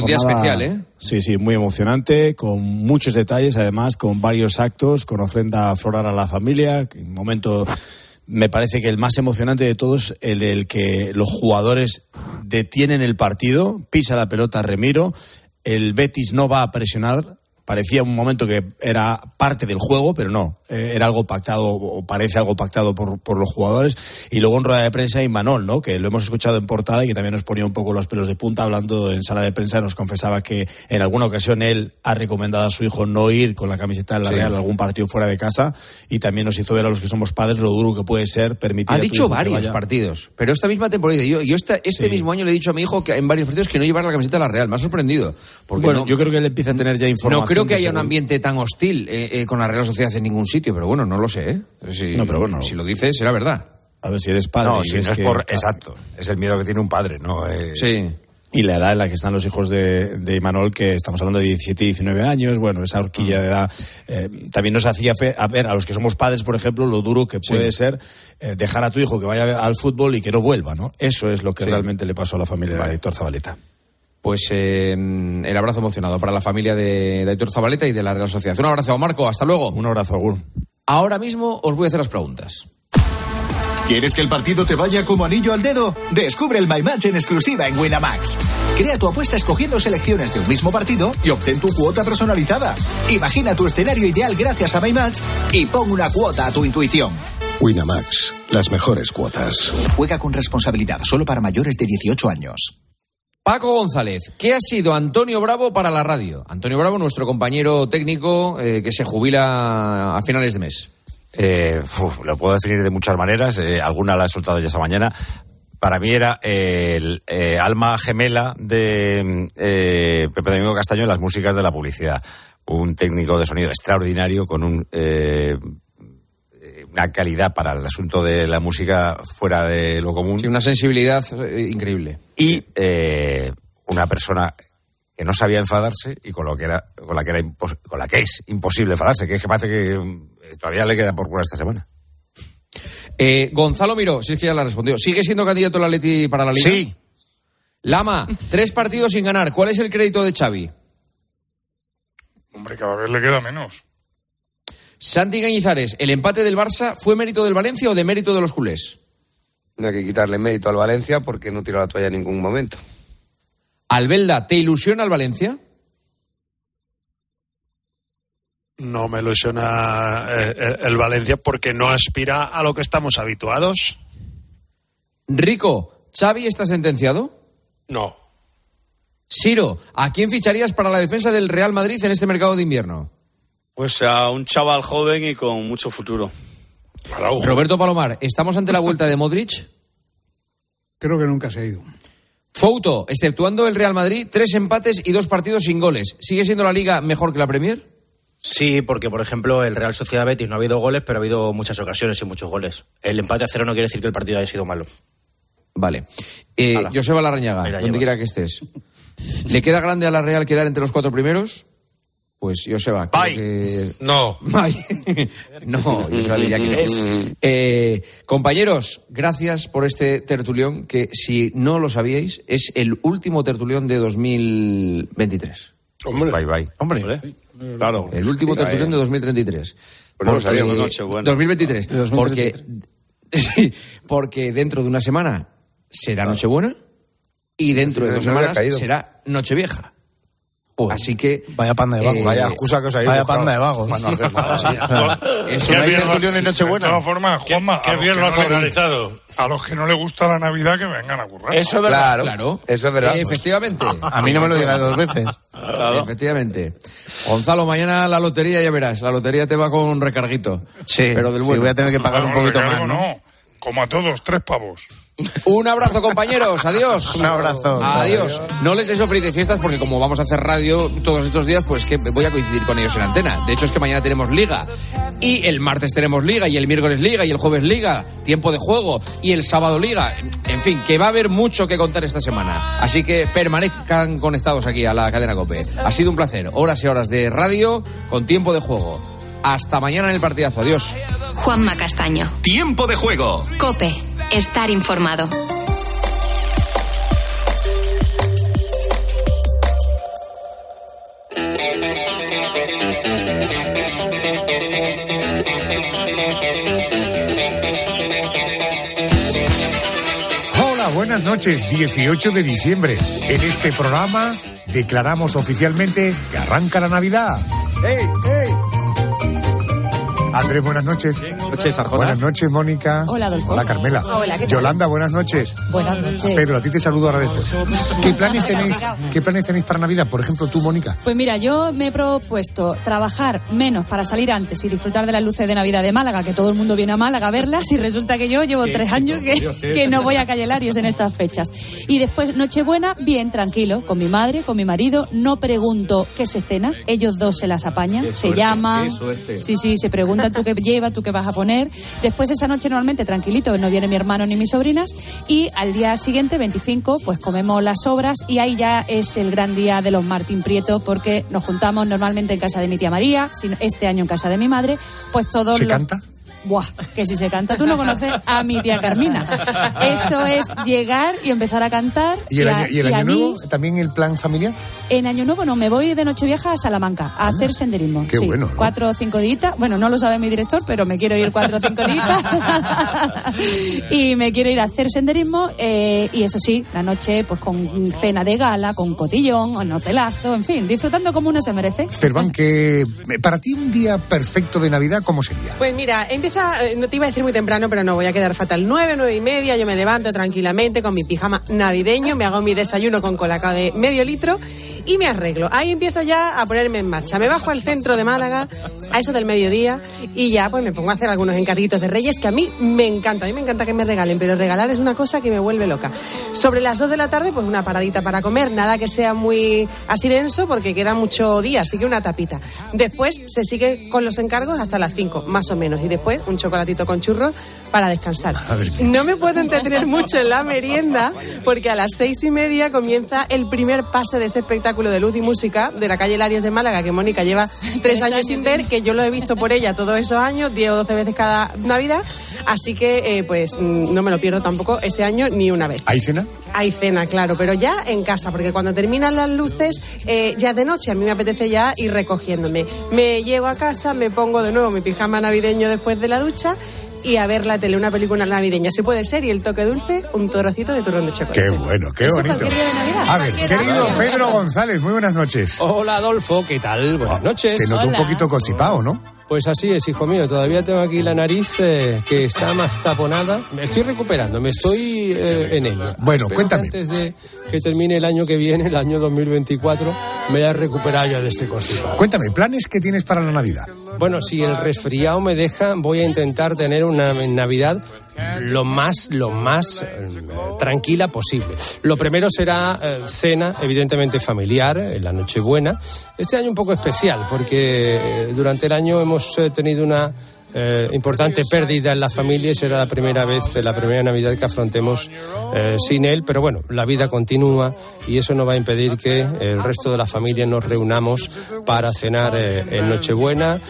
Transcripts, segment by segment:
Un día especial, ¿eh? Sí, sí, muy emocionante, con muchos detalles, además, con varios actos, con ofrenda floral a la familia, un momento me parece que el más emocionante de todos, el, el que los jugadores detienen el partido, pisa la pelota Remiro, el Betis no va a presionar, parecía un momento que era parte del juego, pero no, eh, era algo pactado o parece algo pactado por, por, los jugadores. Y luego en rueda de prensa y Manol, ¿no? que lo hemos escuchado en portada y que también nos ponía un poco los pelos de punta hablando en sala de prensa, nos confesaba que en alguna ocasión él ha recomendado a su hijo no ir con la camiseta de la sí. Real a algún partido fuera de casa y también nos hizo ver a los que somos padres lo duro que puede ser permitir. Ha dicho varios partidos, pero esta misma temporada, yo, yo esta, este sí. mismo año le he dicho a mi hijo que en varios partidos que no llevar la camiseta de la Real, me ha sorprendido. Porque bueno, no, yo creo que él empieza a tener ya información. No creo que haya un ambiente tan hostil eh, eh, con la Real Sociedad en ningún sitio, pero bueno, no lo sé. ¿eh? Si, no, pero bueno. si lo dices, será verdad. A ver si eres padre. No, si es no es que, por. Exacto. Es el miedo que tiene un padre, ¿no? Eh, sí. Y la edad en la que están los hijos de, de Imanol, que estamos hablando de 17 y 19 años, bueno, esa horquilla de edad, eh, también nos hacía fe, a ver, a los que somos padres, por ejemplo, lo duro que puede sí. ser eh, dejar a tu hijo que vaya al fútbol y que no vuelva, ¿no? Eso es lo que sí. realmente le pasó a la familia vale. de Héctor Zabaleta pues eh, el abrazo emocionado para la familia de, de Héctor Zabaleta y de la Real Sociedad. Un abrazo, Marco, hasta luego. Un abrazo, Agur. Ahora mismo os voy a hacer las preguntas. ¿Quieres que el partido te vaya como anillo al dedo? Descubre el My Match en exclusiva en Winamax. Crea tu apuesta escogiendo selecciones de un mismo partido y obtén tu cuota personalizada. Imagina tu escenario ideal gracias a My Match y pon una cuota a tu intuición. Winamax, las mejores cuotas. Juega con responsabilidad solo para mayores de 18 años. Paco González, ¿qué ha sido Antonio Bravo para la radio? Antonio Bravo, nuestro compañero técnico eh, que se jubila a finales de mes. Eh, lo puedo definir de muchas maneras, eh, alguna la he soltado ya esta mañana. Para mí era el alma gemela de Pepe Domingo Castaño en las músicas de la publicidad. Un técnico de sonido extraordinario con un una calidad para el asunto de la música fuera de lo común. Sí, una sensibilidad eh, increíble. Y eh, una persona que no sabía enfadarse y con lo que era con la que era con la que es imposible enfadarse, que es que parece que mm, todavía le queda por cura esta semana. Eh, Gonzalo Miró, si es que ya la respondió. ¿Sigue siendo candidato la Leti para la Liga? Sí. Lama, tres partidos sin ganar. ¿Cuál es el crédito de Xavi? Hombre, cada vez le queda menos. Santi Gañizares, ¿el empate del Barça fue mérito del Valencia o de mérito de los culés? No hay que quitarle mérito al Valencia porque no tiró la toalla en ningún momento. Albelda, ¿te ilusiona el Valencia? No me ilusiona eh, el Valencia porque no aspira a lo que estamos habituados. Rico, ¿Xavi está sentenciado? No. Siro, ¿a quién ficharías para la defensa del Real Madrid en este mercado de invierno? Pues a un chaval joven y con mucho futuro. Roberto Palomar, ¿estamos ante la vuelta de Modric? Creo que nunca se ha ido. Fouto, exceptuando el Real Madrid, tres empates y dos partidos sin goles. ¿Sigue siendo la liga mejor que la Premier? Sí, porque por ejemplo el Real Sociedad Betis no ha habido goles, pero ha habido muchas ocasiones y muchos goles. El empate a cero no quiere decir que el partido haya sido malo. Vale. Eh, Joseba Larrañaga, donde quiera que estés. ¿Le queda grande a la Real quedar entre los cuatro primeros? Pues Joseba. Bye. Que... No. Bye. no, Joseba diría que no. Eh, compañeros, gracias por este tertulión que, si no lo sabíais, es el último tertulión de 2023. Hombre. Bye, bye. Hombre. Hombre. Claro. El último Mira, tertulión eh. de 2023. Pues no lo Porque- sabíamos, Nochebuena. 2023. De 2023. Porque, porque dentro de una semana será Nochebuena y dentro de dos semanas será Nochevieja. Así que. Vaya panda de vagos. Eh, Vaya excusa que os ha ido. Vaya panda de vagos. Para no nada. Eso Qué bien tertulión lo- en Nochebuena. De todas formas, Juanma, qué a los bien que lo has no le- organizado. A los que no les gusta la Navidad, que vengan a currar. Eso es verdad. Claro, Claro. eso es verdad. Eh, efectivamente. A mí no me lo digas dos veces. Efectivamente. Gonzalo, mañana la lotería ya verás. La lotería te va con recarguito. Sí, Pero del sí, bueno. voy a tener que pagar No, un poquito recargo más. ¿no? Como a todos, tres pavos. Un abrazo, compañeros. Adiós. Un abrazo. Adiós. No les des felices fiestas porque como vamos a hacer radio todos estos días, pues que voy a coincidir con ellos en antena. De hecho, es que mañana tenemos liga. Y el martes tenemos liga, y el miércoles liga, y el jueves liga, tiempo de juego, y el sábado liga. En fin, que va a haber mucho que contar esta semana. Así que permanezcan conectados aquí a la cadena COPE. Ha sido un placer. Horas y horas de radio con tiempo de juego. Hasta mañana en el partidazo. Adiós. Juanma Castaño. Tiempo de juego. Cope. Estar informado. Hola, buenas noches. 18 de diciembre. En este programa declaramos oficialmente que arranca la Navidad. ¡Hey, hey! Andrés, buenas noches. Buenas noches, Arjona. Buenas noches, Mónica. Hola, Adolfo. Hola, Carmela. Hola, ¿qué tal? Yolanda, buenas noches. Buenas noches. Pedro, a ti te saludo ahora después. ¿Qué planes tenéis, ¿Qué planes tenéis para Navidad? Por ejemplo, tú, Mónica. Pues mira, yo me he propuesto trabajar menos para salir antes y disfrutar de las luces de Navidad de Málaga, que todo el mundo viene a Málaga a verlas, y resulta que yo llevo Qué tres éxito, años que, Dios, qué que no voy a Calle Larios en estas fechas. Y después, Nochebuena, bien, tranquilo, con mi madre, con mi marido, no pregunto qué se cena, ellos dos se las apañan, Qué se suerte, llaman, sí, sí, se preguntan tú qué llevas, tú qué vas a poner. Después esa noche normalmente tranquilito, no viene mi hermano ni mis sobrinas, y al día siguiente, 25, pues comemos las sobras y ahí ya es el gran día de los Martín Prieto porque nos juntamos normalmente en casa de mi tía María, sino este año en casa de mi madre, pues todos ¿Se los... canta? Buah, que si se canta, tú no conoces a mi tía Carmina. Eso es llegar y empezar a cantar. ¿Y el a- año, y el y año nuevo? ¿También el plan familiar? En Año Nuevo no, me voy de Nochevieja a Salamanca a hacer senderismo. Ah, qué sí, bueno, ¿no? Cuatro o cinco días. Bueno, no lo sabe mi director, pero me quiero ir cuatro o cinco días. y me quiero ir a hacer senderismo. eh, y eso sí, la noche pues con cena de gala, con cotillón, en hotelazo, en fin, disfrutando como uno se merece. Cerván, que para ti un día perfecto de Navidad, ¿cómo sería? Pues mira, eh, no te iba a decir muy temprano, pero no voy a quedar fatal. Nueve, nueve y media, yo me levanto tranquilamente con mi pijama navideño, me hago mi desayuno con colacao de medio litro y me arreglo. Ahí empiezo ya a ponerme en marcha. Me bajo al centro de Málaga a eso del mediodía y ya pues me pongo a hacer algunos encarguitos de Reyes que a mí me encanta, a mí me encanta que me regalen, pero regalar es una cosa que me vuelve loca. Sobre las dos de la tarde, pues una paradita para comer, nada que sea muy así denso porque queda mucho día, así que una tapita. Después se sigue con los encargos hasta las 5, más o menos, y después un chocolatito con churros para descansar. No me puedo entretener mucho en la merienda porque a las seis y media comienza el primer pase de ese espectáculo de luz y música de la calle Larios de Málaga que Mónica lleva tres años sin ver, que yo lo he visto por ella todos esos años, 10 o 12 veces cada Navidad, así que eh, pues mm, no me lo pierdo tampoco ese año ni una vez. ¿Hay cena? Hay cena, claro, pero ya en casa, porque cuando terminan las luces, eh, ya de noche, a mí me apetece ya ir recogiéndome. Me llego a casa, me pongo de nuevo mi pijama navideño después de la ducha y a ver la tele, una película navideña. Si puede ser, y el toque dulce, un trocito de turrón de chocolate. Qué bueno, qué bonito. A ver, querido Pedro González, muy buenas noches. Hola Adolfo, ¿qué tal? Buenas noches. Te noto un poquito constipado, ¿no? Pues así es, hijo mío. Todavía tengo aquí la nariz eh, que está más taponada. Me estoy recuperando, me estoy eh, en ello. Bueno, cuéntame. Antes de que termine el año que viene, el año 2024, me haya recuperado ya de este constipado. Cuéntame, ¿planes que tienes para la Navidad? Bueno, si el resfriado me deja, voy a intentar tener una Navidad lo más, lo más eh, tranquila posible. Lo primero será eh, cena, evidentemente familiar, en la Nochebuena. Este año un poco especial, porque eh, durante el año hemos tenido una importante pérdida en la familia y será la primera vez, la primera Navidad que afrontemos sin él. Pero bueno, la vida continúa y eso no va a impedir que el resto de la familia nos reunamos para cenar en Nochebuena,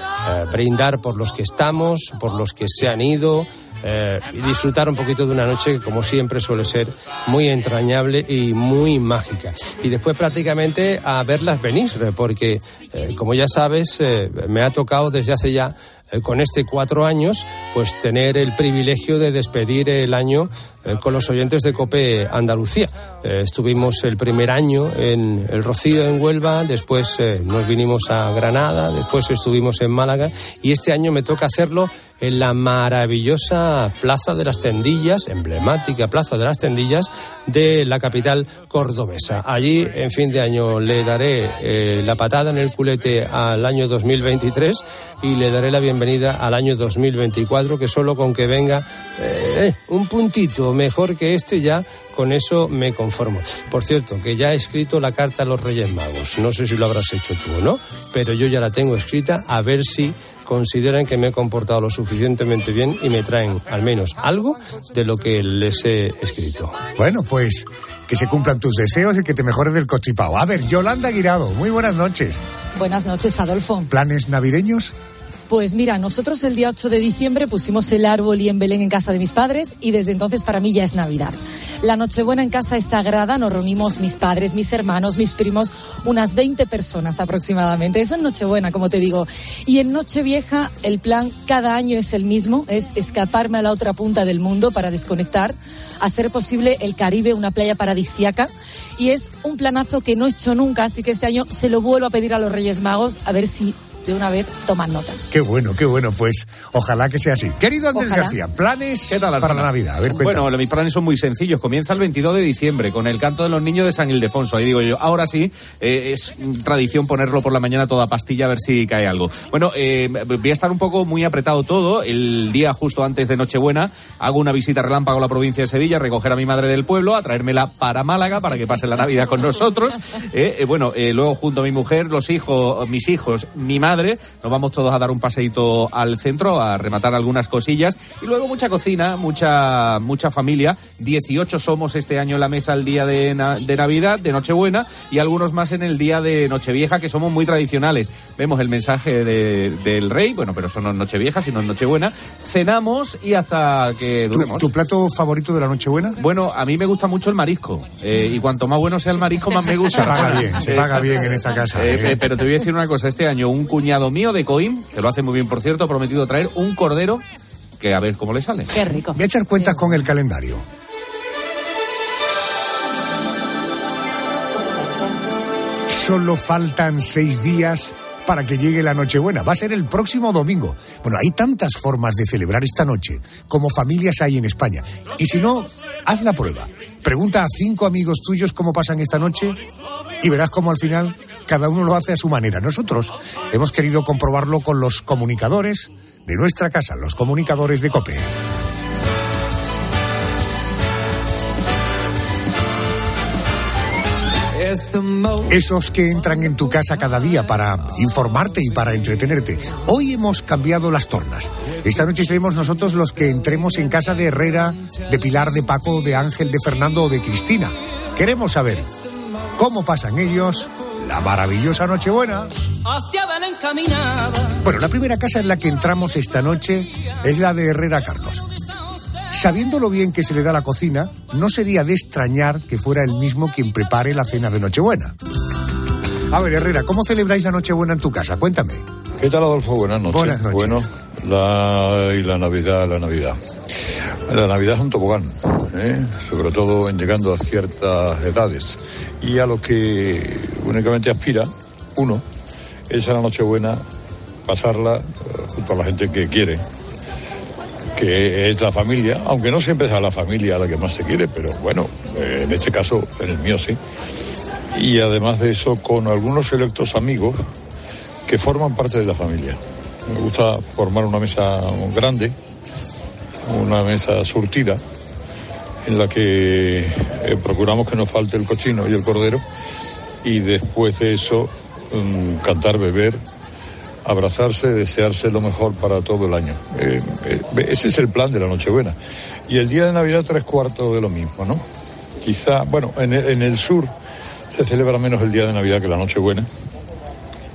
brindar por los que estamos, por los que se han ido. Eh, y disfrutar un poquito de una noche que como siempre suele ser muy entrañable y muy mágica. Y después prácticamente a verlas venir, porque eh, como ya sabes, eh, me ha tocado desde hace ya eh, con este cuatro años, pues tener el privilegio de despedir el año eh, con los oyentes de Cope Andalucía. Eh, estuvimos el primer año en el Rocío en Huelva, después eh, nos vinimos a Granada, después estuvimos en Málaga y este año me toca hacerlo en la maravillosa Plaza de las Tendillas, emblemática Plaza de las Tendillas de la capital cordobesa. Allí, en fin de año, le daré eh, la patada en el culete al año 2023 y le daré la bienvenida al año 2024, que solo con que venga eh, un puntito mejor que este ya con eso me conformo. Por cierto, que ya he escrito la carta a los Reyes Magos. No sé si lo habrás hecho tú o no, pero yo ya la tengo escrita a ver si consideran que me he comportado lo suficientemente bien y me traen al menos algo de lo que les he escrito. Bueno, pues que se cumplan tus deseos y que te mejores del constipado. A ver, Yolanda Guirado, muy buenas noches. Buenas noches, Adolfo. ¿Planes navideños? Pues mira, nosotros el día 8 de diciembre pusimos el árbol y en Belén en casa de mis padres y desde entonces para mí ya es Navidad. La Nochebuena en casa es sagrada, nos reunimos mis padres, mis hermanos, mis primos, unas 20 personas aproximadamente. Eso es Nochebuena, como te digo. Y en Nochevieja el plan cada año es el mismo, es escaparme a la otra punta del mundo para desconectar, hacer posible el Caribe, una playa paradisiaca. Y es un planazo que no he hecho nunca, así que este año se lo vuelvo a pedir a los Reyes Magos a ver si de una vez toman notas. Qué bueno, qué bueno. Pues ojalá que sea así. Querido Andrés Ojalá. García, planes ¿Qué tal, para la Navidad. A ver. Bueno, mis planes son muy sencillos. Comienza el 22 de diciembre con el canto de los niños de San Ildefonso. Ahí digo yo, ahora sí, eh, es tradición ponerlo por la mañana toda pastilla a ver si cae algo. Bueno, eh, voy a estar un poco muy apretado todo. El día justo antes de Nochebuena hago una visita relámpago a la provincia de Sevilla, recoger a mi madre del pueblo, a traérmela para Málaga para que pase la Navidad con nosotros. Eh, eh, bueno, eh, luego junto a mi mujer, los hijos, mis hijos, mi madre, nos vamos todos a dar un paseíto al centro, a rematar algunas cosillas. Y luego mucha cocina, mucha, mucha familia. 18 somos este año en la mesa el día de, na- de Navidad, de Nochebuena, y algunos más en el día de Nochevieja, que somos muy tradicionales. Vemos el mensaje de- del rey, bueno, pero eso no es Nochevieja, sino es Nochebuena. Cenamos y hasta que duremos. ¿Tu plato favorito de la Nochebuena? Bueno, a mí me gusta mucho el marisco. eh, y cuanto más bueno sea el marisco, más me gusta. Se paga bien, se paga bien en esta casa. ¿eh? eh, pero te voy a decir una cosa. Este año un cuñado mío de Coim, que lo hace muy bien, por cierto, ha prometido traer un cordero que a ver cómo le sale. Qué rico. Voy a echar cuentas con el calendario. Solo faltan seis días para que llegue la Nochebuena. Va a ser el próximo domingo. Bueno, hay tantas formas de celebrar esta noche como familias hay en España. Y si no, haz la prueba. Pregunta a cinco amigos tuyos cómo pasan esta noche y verás cómo al final cada uno lo hace a su manera. Nosotros hemos querido comprobarlo con los comunicadores de nuestra casa, los comunicadores de COPE. Esos que entran en tu casa cada día para informarte y para entretenerte. Hoy hemos cambiado las tornas. Esta noche seremos nosotros los que entremos en casa de Herrera, de Pilar, de Paco, de Ángel, de Fernando o de Cristina. Queremos saber cómo pasan ellos la maravillosa Nochebuena. Bueno, la primera casa en la que entramos esta noche es la de Herrera Carlos. Sabiendo lo bien que se le da la cocina, no sería de extrañar que fuera él mismo quien prepare la cena de Nochebuena. A ver, Herrera, ¿cómo celebráis la Nochebuena en tu casa? Cuéntame. ¿Qué tal, Adolfo? Buenas noches. Buenas noches. Bueno, la, y la Navidad, la Navidad. La Navidad es un tobogán, ¿eh? sobre todo en llegando a ciertas edades. Y a lo que únicamente aspira uno es a la Nochebuena pasarla eh, junto a la gente que quiere, que es la familia, aunque no siempre es a la familia la que más se quiere, pero bueno, eh, en este caso, en el mío sí. Y además de eso, con algunos selectos amigos que forman parte de la familia. Me gusta formar una mesa grande, una mesa surtida, en la que eh, procuramos que no falte el cochino y el cordero, y después de eso mm, cantar, beber, abrazarse, desearse lo mejor para todo el año. Eh, eh, ese es el plan de la Nochebuena. Y el día de Navidad tres cuartos de lo mismo, ¿no? Quizá, bueno, en el, sur se celebra menos el día de Navidad que la Nochebuena.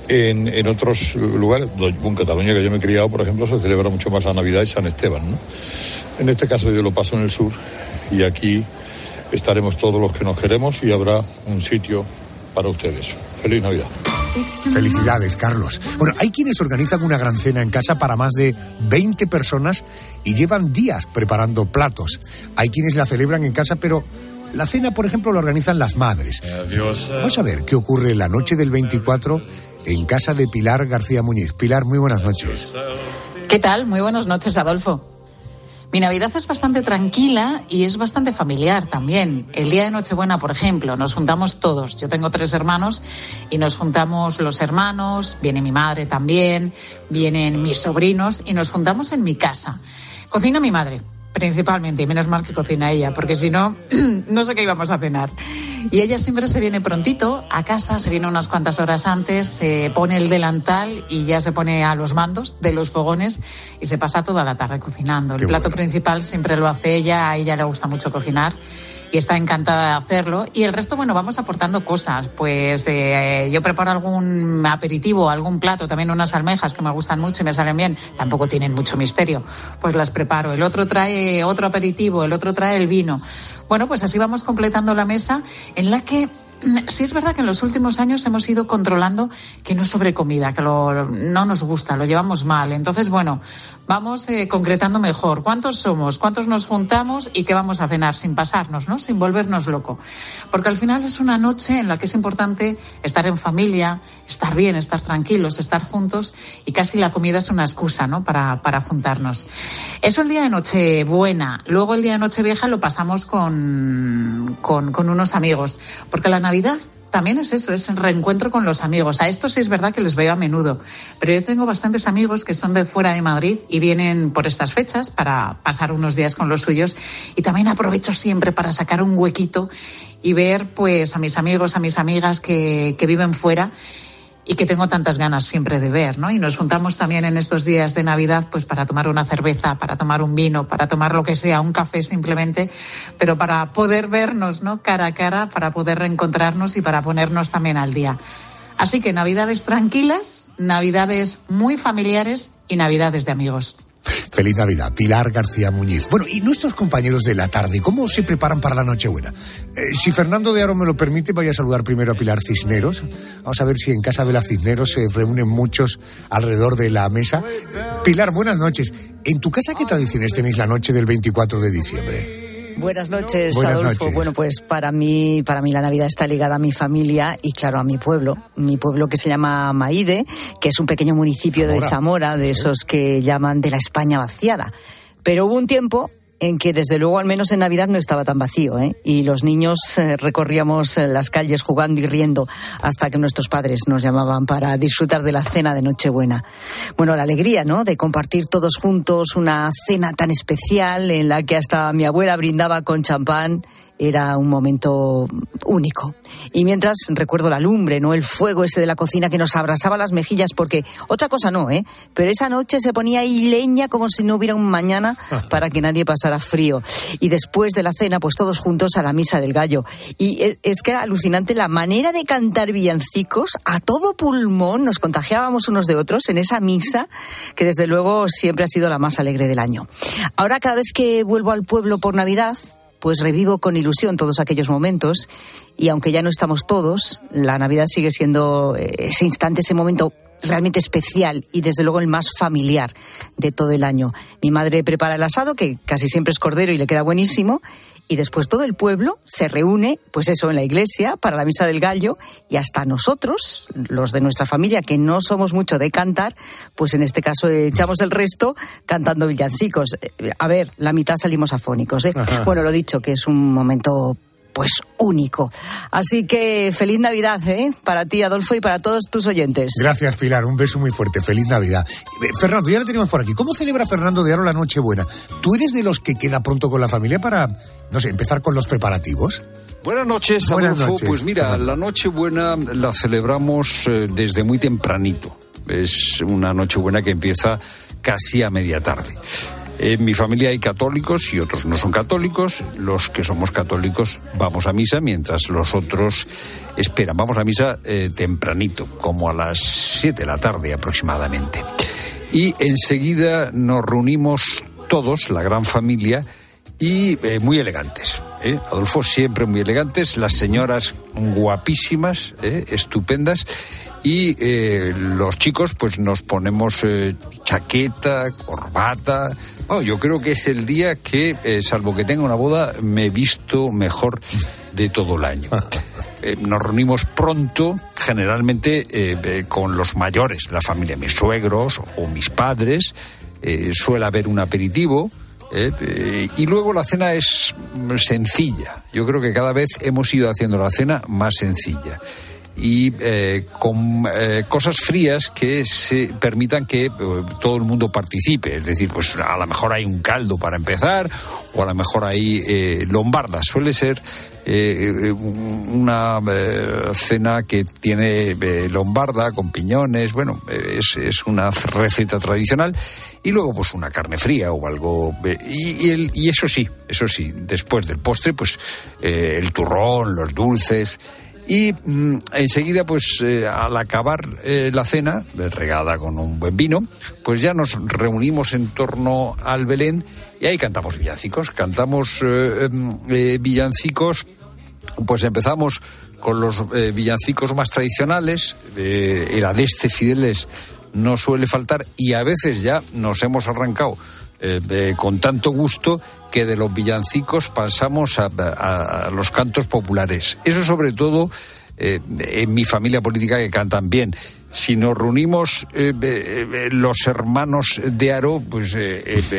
En, en otros lugares, en Cataluña que yo me he criado, por ejemplo, se celebra mucho más la Navidad y San Esteban, ¿no? En este caso yo lo paso en el sur y aquí estaremos todos los que nos queremos y habrá un sitio para ustedes. Feliz Navidad. Felicidades, Carlos. Bueno, hay quienes organizan una gran cena en casa para más de 20 personas y llevan días preparando platos. Hay quienes la celebran en casa, pero la cena, por ejemplo, la organizan las madres. Vamos a ver qué ocurre la noche del 24 en casa de Pilar García Muñiz. Pilar, muy buenas noches. ¿Qué tal? Muy buenas noches, Adolfo. Mi Navidad es bastante tranquila y es bastante familiar también. El día de Nochebuena, por ejemplo, nos juntamos todos. Yo tengo tres hermanos y nos juntamos los hermanos, viene mi madre también, vienen mis sobrinos y nos juntamos en mi casa. Cocina mi madre, principalmente, y menos mal que cocina ella, porque si no, no sé qué íbamos a cenar. Y ella siempre se viene prontito a casa, se viene unas cuantas horas antes, se pone el delantal y ya se pone a los mandos de los fogones y se pasa toda la tarde cocinando. El Qué plato bueno. principal siempre lo hace ella, a ella le gusta mucho cocinar y está encantada de hacerlo. Y el resto, bueno, vamos aportando cosas. Pues eh, yo preparo algún aperitivo, algún plato, también unas almejas que me gustan mucho y me salen bien. Tampoco tienen mucho misterio. Pues las preparo. El otro trae otro aperitivo, el otro trae el vino. Bueno, pues así vamos completando la mesa en la que sí es verdad que en los últimos años hemos ido controlando que no sobre comida, que no nos gusta, lo llevamos mal. Entonces, bueno, vamos eh, concretando mejor. ¿Cuántos somos? ¿Cuántos nos juntamos? ¿Y qué vamos a cenar? Sin pasarnos, ¿no? Sin volvernos loco. Porque al final es una noche en la que es importante estar en familia, estar bien, estar tranquilos, estar juntos y casi la comida es una excusa, ¿no? Para, para juntarnos. Eso el día de Nochebuena. Luego el día de Nochevieja lo pasamos con, con, con unos amigos. Porque la Navidad también es eso, es el reencuentro con los amigos. A estos sí es verdad que les veo a menudo, pero yo tengo bastantes amigos que son de fuera de Madrid y vienen por estas fechas para pasar unos días con los suyos y también aprovecho siempre para sacar un huequito y ver pues a mis amigos, a mis amigas que, que viven fuera y que tengo tantas ganas siempre de ver, ¿no? Y nos juntamos también en estos días de Navidad, pues para tomar una cerveza, para tomar un vino, para tomar lo que sea, un café simplemente, pero para poder vernos, ¿no? Cara a cara, para poder reencontrarnos y para ponernos también al día. Así que Navidades tranquilas, Navidades muy familiares y Navidades de amigos. Feliz Navidad, Pilar García Muñiz. Bueno, ¿y nuestros compañeros de la tarde, cómo se preparan para la Nochebuena? Eh, si Fernando de Aro me lo permite, voy a saludar primero a Pilar Cisneros. Vamos a ver si en casa de la Cisneros se reúnen muchos alrededor de la mesa. Pilar, buenas noches. ¿En tu casa qué tradiciones tenéis la noche del 24 de diciembre? Buenas noches, Buenas Adolfo. noches. Bueno, pues para mí, para mí la Navidad está ligada a mi familia y claro a mi pueblo, mi pueblo que se llama Maide, que es un pequeño municipio de Zamora. Zamora, de esos que llaman de la España vaciada. Pero hubo un tiempo en que desde luego al menos en Navidad no estaba tan vacío, ¿eh? Y los niños eh, recorríamos eh, las calles jugando y riendo hasta que nuestros padres nos llamaban para disfrutar de la cena de Nochebuena. Bueno, la alegría, ¿no? De compartir todos juntos una cena tan especial en la que hasta mi abuela brindaba con champán era un momento único. Y mientras recuerdo la lumbre, ¿no? El fuego ese de la cocina que nos abrasaba las mejillas, porque otra cosa no, ¿eh? Pero esa noche se ponía ahí leña como si no hubiera un mañana para que nadie pasara frío. Y después de la cena, pues todos juntos a la misa del gallo. Y e- es que era alucinante la manera de cantar villancicos a todo pulmón. Nos contagiábamos unos de otros en esa misa, que desde luego siempre ha sido la más alegre del año. Ahora, cada vez que vuelvo al pueblo por Navidad, pues revivo con ilusión todos aquellos momentos y aunque ya no estamos todos, la Navidad sigue siendo eh, ese instante, ese momento realmente especial y desde luego el más familiar de todo el año. Mi madre prepara el asado, que casi siempre es cordero y le queda buenísimo, y después todo el pueblo se reúne, pues eso, en la iglesia para la misa del gallo y hasta nosotros, los de nuestra familia, que no somos mucho de cantar, pues en este caso echamos el resto cantando villancicos. Eh, A ver, la mitad salimos afónicos. ¿eh? Bueno, lo dicho, que es un momento pues único. Así que feliz Navidad, ¿eh? Para ti, Adolfo, y para todos tus oyentes. Gracias, Pilar. Un beso muy fuerte. Feliz Navidad. Eh, Fernando, ya lo tenemos por aquí. ¿Cómo celebra Fernando de Aro la Nochebuena? ¿Tú eres de los que queda pronto con la familia para, no sé, empezar con los preparativos? Buenas noches, Buenas Adolfo. noches, pues mira, la Nochebuena la celebramos eh, desde muy tempranito. Es una Nochebuena que empieza casi a media tarde. En mi familia hay católicos y otros no son católicos. Los que somos católicos vamos a misa, mientras los otros esperan. Vamos a misa eh, tempranito, como a las 7 de la tarde aproximadamente. Y enseguida nos reunimos todos, la gran familia, y eh, muy elegantes. ¿eh? Adolfo, siempre muy elegantes, las señoras guapísimas, estupendas. Y eh, los chicos, pues nos ponemos eh, chaqueta, corbata. Oh, yo creo que es el día que, eh, salvo que tenga una boda, me he visto mejor de todo el año. Eh, nos reunimos pronto, generalmente eh, con los mayores, la familia, mis suegros o mis padres. suele haber un aperitivo. eh, eh, y luego la cena es sencilla. Yo creo que cada vez hemos ido haciendo la cena más sencilla. Y eh, con eh, cosas frías que se permitan que eh, todo el mundo participe. Es decir, pues a lo mejor hay un caldo para empezar o a lo mejor hay eh, lombardas. Suele ser una cena que tiene lombarda con piñones, bueno, es, es una receta tradicional y luego pues una carne fría o algo y, el- y eso sí, eso sí, después del postre pues el turrón, los dulces y mm, enseguida pues eh, al acabar eh, la cena eh, regada con un buen vino pues ya nos reunimos en torno al Belén y ahí cantamos villancicos, cantamos em, villancicos pues empezamos con los villancicos más tradicionales, el Adeste Fideles no suele faltar y a veces ya nos hemos arrancado eh, eh, con tanto gusto que de los villancicos pasamos a, a- a los cantos populares. Eso sobre todo eh, en mi familia política que cantan bien. Si nos reunimos eh, los hermanos de Aro, pues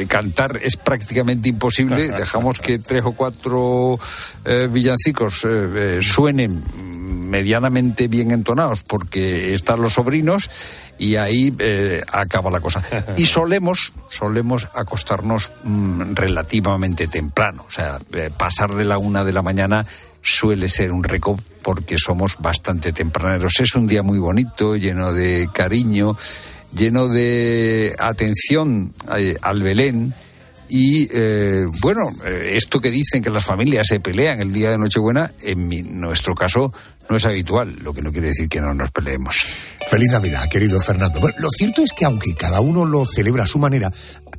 cantar es prácticamente imposible. Dejamos que tres o cuatro villancicos suenen medianamente bien entonados porque están los sobrinos y ahí eh, acaba la cosa. Y solemos, solemos acostarnos mm, relativamente temprano, o sea, eh, pasar de la una de la mañana suele ser un récord porque somos bastante tempraneros. Es un día muy bonito, lleno de cariño, lleno de atención eh, al Belén. Y eh, bueno, eh, esto que dicen que las familias se pelean el día de Nochebuena, en mi- nuestro caso no es habitual, lo que no quiere decir que no nos peleemos. Feliz Navidad, querido Fernando. Lo cierto es que aunque cada uno lo celebra a su manera,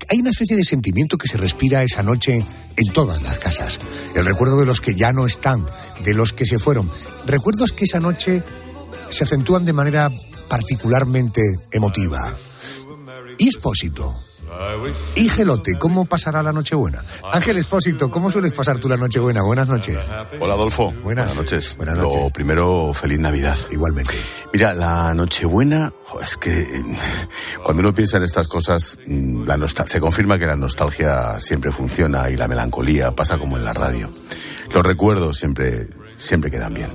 hay una especie de sentimiento que se respira esa noche en todas las casas. El recuerdo de los que ya no están, de los que se fueron. Recuerdos que esa noche se acentúan de manera particularmente emotiva. Y Espósito. Y Gelote, ¿cómo pasará la Nochebuena? Ángel Espósito, ¿cómo sueles pasar tú la Nochebuena? Buenas noches. Hola Adolfo. Buenas. noches. Buenas Lo noches. primero, feliz Navidad. Igualmente. Mira, la Nochebuena, es que eh, cuando uno piensa en estas cosas, mm, la se confirma que la nostalgia siempre funciona y la melancolía pasa como en la radio. Los recuerdos siempre, siempre quedan bien.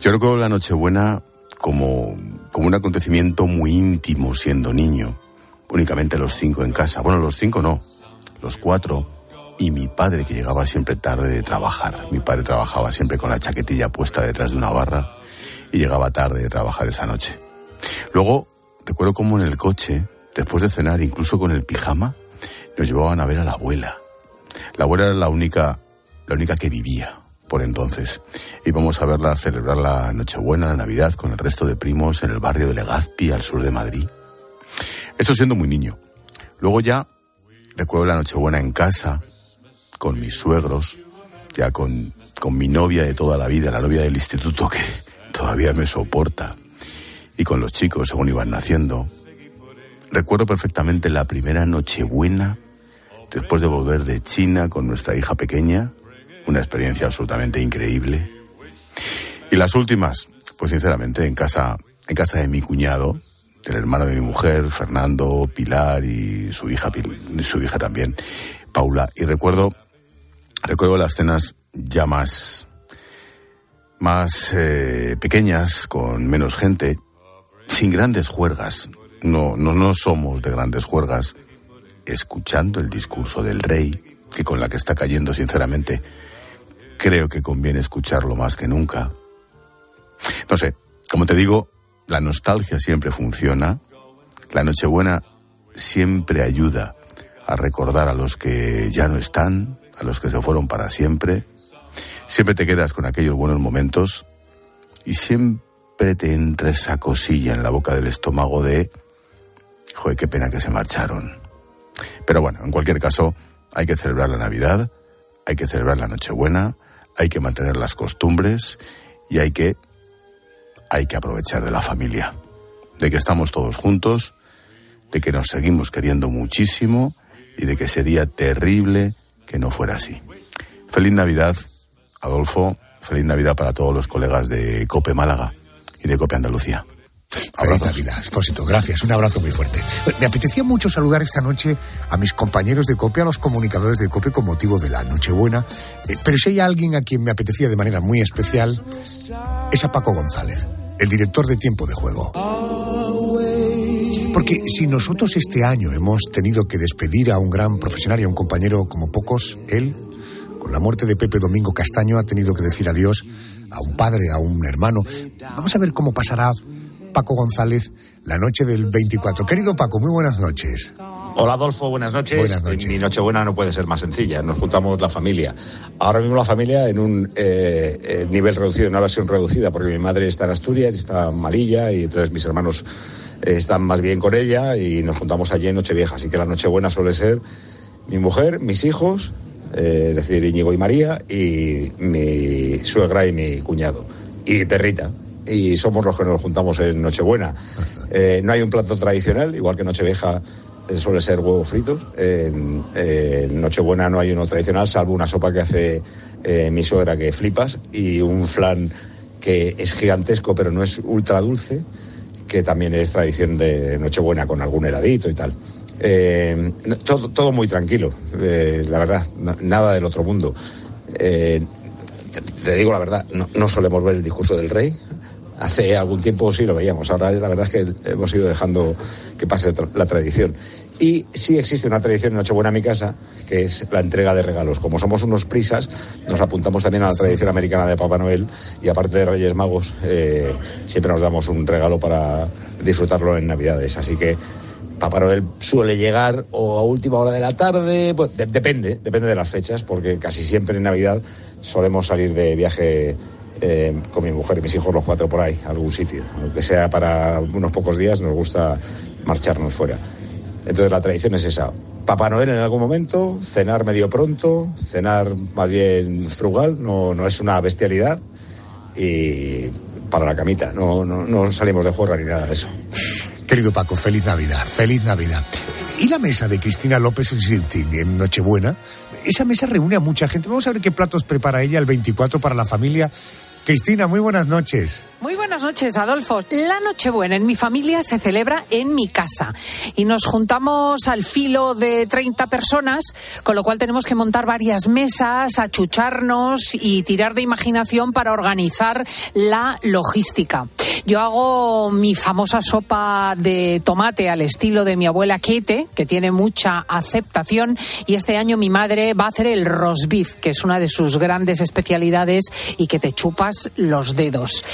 Yo recuerdo la Nochebuena como, como un acontecimiento muy íntimo siendo niño. Únicamente los cinco en casa. Bueno, los cinco no, los cuatro. Y mi padre que llegaba siempre tarde de trabajar. Mi padre trabajaba siempre con la chaquetilla puesta detrás de una barra y llegaba tarde de trabajar esa noche. Luego, recuerdo como en el coche, después de cenar, incluso con el pijama, nos llevaban a ver a la abuela. La abuela era la única, la única que vivía por entonces. Íbamos a verla celebrar la Nochebuena, la Navidad, con el resto de primos en el barrio de Legazpi, al sur de Madrid. Eso siendo muy niño. Luego ya recuerdo la Nochebuena en casa, con mis suegros, ya con, con mi novia de toda la vida, la novia del instituto que todavía me soporta, y con los chicos según iban naciendo. Recuerdo perfectamente la primera Nochebuena después de volver de China con nuestra hija pequeña, una experiencia absolutamente increíble. Y las últimas, pues sinceramente, en casa, en casa de mi cuñado, del hermano de mi mujer, Fernando, Pilar y su hija, su hija también, Paula. Y recuerdo, recuerdo las cenas ya más, más eh, pequeñas, con menos gente, sin grandes juergas. No, no, no somos de grandes juergas. Escuchando el discurso del rey, que con la que está cayendo, sinceramente, creo que conviene escucharlo más que nunca. No sé, como te digo, la nostalgia siempre funciona. La Nochebuena siempre ayuda a recordar a los que ya no están, a los que se fueron para siempre. Siempre te quedas con aquellos buenos momentos y siempre te entra esa cosilla en la boca del estómago de, joder, qué pena que se marcharon. Pero bueno, en cualquier caso, hay que celebrar la Navidad, hay que celebrar la Nochebuena, hay que mantener las costumbres y hay que hay que aprovechar de la familia, de que estamos todos juntos, de que nos seguimos queriendo muchísimo y de que sería terrible que no fuera así. Feliz Navidad, Adolfo, feliz Navidad para todos los colegas de Cope Málaga y de Cope Andalucía. Feliz Navidad, Expósito. Gracias, un abrazo muy fuerte. Me apetecía mucho saludar esta noche a mis compañeros de COPE, a los comunicadores de COPE con motivo de la Nochebuena. Eh, pero si hay alguien a quien me apetecía de manera muy especial, es a Paco González. El director de Tiempo de Juego. Porque si nosotros este año hemos tenido que despedir a un gran profesional y a un compañero como pocos, él, con la muerte de Pepe Domingo Castaño, ha tenido que decir adiós a un padre, a un hermano. Vamos a ver cómo pasará Paco González la noche del 24. Querido Paco, muy buenas noches. Hola Adolfo, buenas noches. Buenas noches. Mi Nochebuena no puede ser más sencilla. Nos juntamos la familia. Ahora mismo la familia en un eh, eh, nivel reducido, en una versión reducida, porque mi madre está en Asturias, está en Malilla, y entonces mis hermanos eh, están más bien con ella y nos juntamos allí en Nochevieja. Así que la Nochebuena suele ser mi mujer, mis hijos, eh, es decir, Íñigo y María, y mi suegra y mi cuñado. Y perrita. Y somos los que nos juntamos en Nochebuena. Eh, no hay un plato tradicional, igual que Nochevieja eh, suele ser huevos fritos. En, en Nochebuena no hay uno tradicional, salvo una sopa que hace eh, mi suegra que flipas y un flan que es gigantesco pero no es ultra dulce, que también es tradición de Nochebuena con algún heladito y tal. Eh, todo, todo muy tranquilo, eh, la verdad, na- nada del otro mundo. Eh, te, te digo la verdad, no, no solemos ver el discurso del rey. Hace algún tiempo sí lo veíamos, ahora la verdad es que hemos ido dejando que pase la tradición. Y sí existe una tradición en Nochebuena en mi casa, que es la entrega de regalos. Como somos unos prisas, nos apuntamos también a la tradición americana de Papá Noel y aparte de Reyes Magos, eh, siempre nos damos un regalo para disfrutarlo en Navidades. Así que Papá Noel suele llegar o a última hora de la tarde, de- depende, depende de las fechas, porque casi siempre en Navidad solemos salir de viaje eh, con mi mujer y mis hijos, los cuatro por ahí, a algún sitio. Aunque sea para unos pocos días, nos gusta marcharnos fuera. Entonces la tradición es esa. Papá Noel en algún momento, cenar medio pronto, cenar más bien frugal, no, no es una bestialidad. Y para la camita, no, no, no salimos de juego ni nada de eso. Querido Paco, feliz Navidad, feliz Navidad. ¿Y la mesa de Cristina López en Silting en Nochebuena? Esa mesa reúne a mucha gente. Vamos a ver qué platos prepara ella el 24 para la familia. Cristina, muy buenas noches. Muy buenas noches, Adolfo. La Nochebuena en mi familia se celebra en mi casa y nos juntamos al filo de 30 personas, con lo cual tenemos que montar varias mesas, achucharnos y tirar de imaginación para organizar la logística. Yo hago mi famosa sopa de tomate al estilo de mi abuela Kete, que tiene mucha aceptación, y este año mi madre va a hacer el roast beef, que es una de sus grandes especialidades y que te chupas los dedos.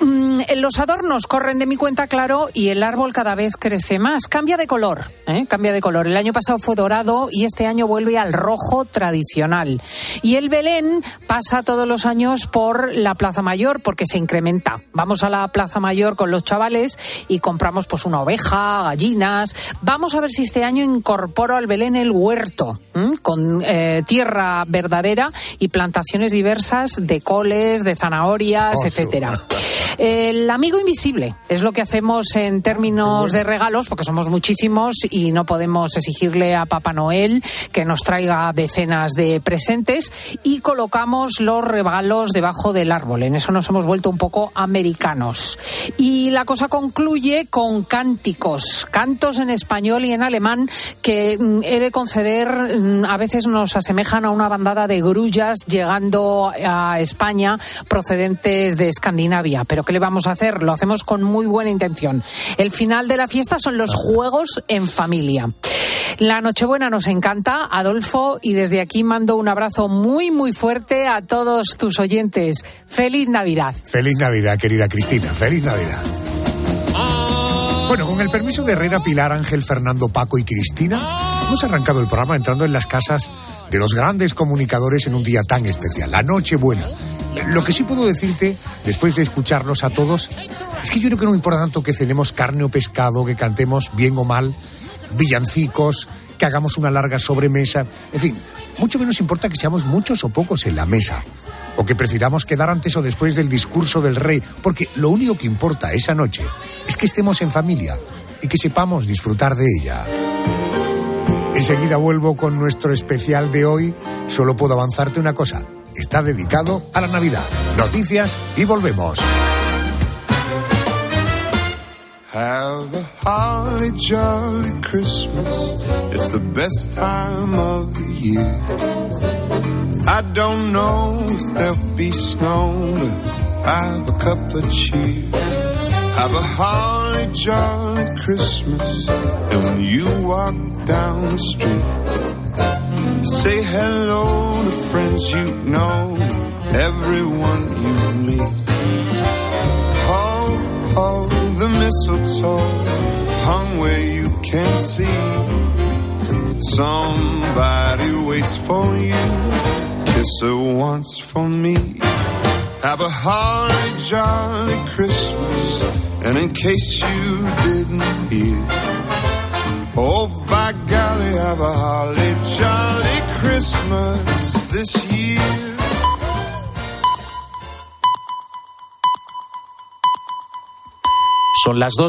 Mm, los adornos corren de mi cuenta, claro, y el árbol cada vez crece más. Cambia de color, ¿eh? cambia de color. El año pasado fue dorado y este año vuelve al rojo tradicional. Y el Belén pasa todos los años por la Plaza Mayor porque se incrementa. Vamos a la Plaza Mayor con los chavales y compramos pues una oveja, gallinas. Vamos a ver si este año incorporo al Belén el huerto, con eh, tierra verdadera y plantaciones diversas de coles, de zanahorias, Oso. etcétera. El amigo invisible es lo que hacemos en términos de regalos, porque somos muchísimos y no podemos exigirle a Papá Noel que nos traiga decenas de presentes y colocamos los regalos debajo del árbol. En eso nos hemos vuelto un poco americanos. Y la cosa concluye con cánticos, cantos en español y en alemán que mm, he de conceder, mm, a veces nos asemejan a una bandada de grullas llegando a España procedentes de Escandinavia. Pero ¿qué le vamos a hacer? Lo hacemos con muy buena intención. El final de la fiesta son los juegos en familia. La Nochebuena nos encanta, Adolfo, y desde aquí mando un abrazo muy, muy fuerte a todos tus oyentes. ¡Feliz Navidad! Feliz Navidad, querida Cristina. Feliz Navidad. Bueno, con el permiso de Herrera, Pilar, Ángel, Fernando, Paco y Cristina, hemos arrancado el programa entrando en las casas de los grandes comunicadores en un día tan especial, la Nochebuena. Lo que sí puedo decirte, después de escucharlos a todos, es que yo creo que no importa tanto que cenemos carne o pescado, que cantemos bien o mal, villancicos, que hagamos una larga sobremesa, en fin, mucho menos importa que seamos muchos o pocos en la mesa, o que prefiramos quedar antes o después del discurso del rey, porque lo único que importa esa noche es que estemos en familia y que sepamos disfrutar de ella. Enseguida vuelvo con nuestro especial de hoy. Solo puedo avanzarte una cosa. Está dedicado a la Navidad. Noticias y volvemos. Have a holly jolly Christmas. It's the best time of the year. I don't know if there'll be snow, have a cup of cheer. Have a holly jolly Christmas. And when you walk down the street, say hello to friends you know, everyone you meet. Oh, oh, the mistletoe hung where you can see. Somebody waits for you. Kiss her once for me. Have a holly jolly Christmas. And in case you didn't hear, oh by golly, have a holly jolly Christmas this year. Son las dos.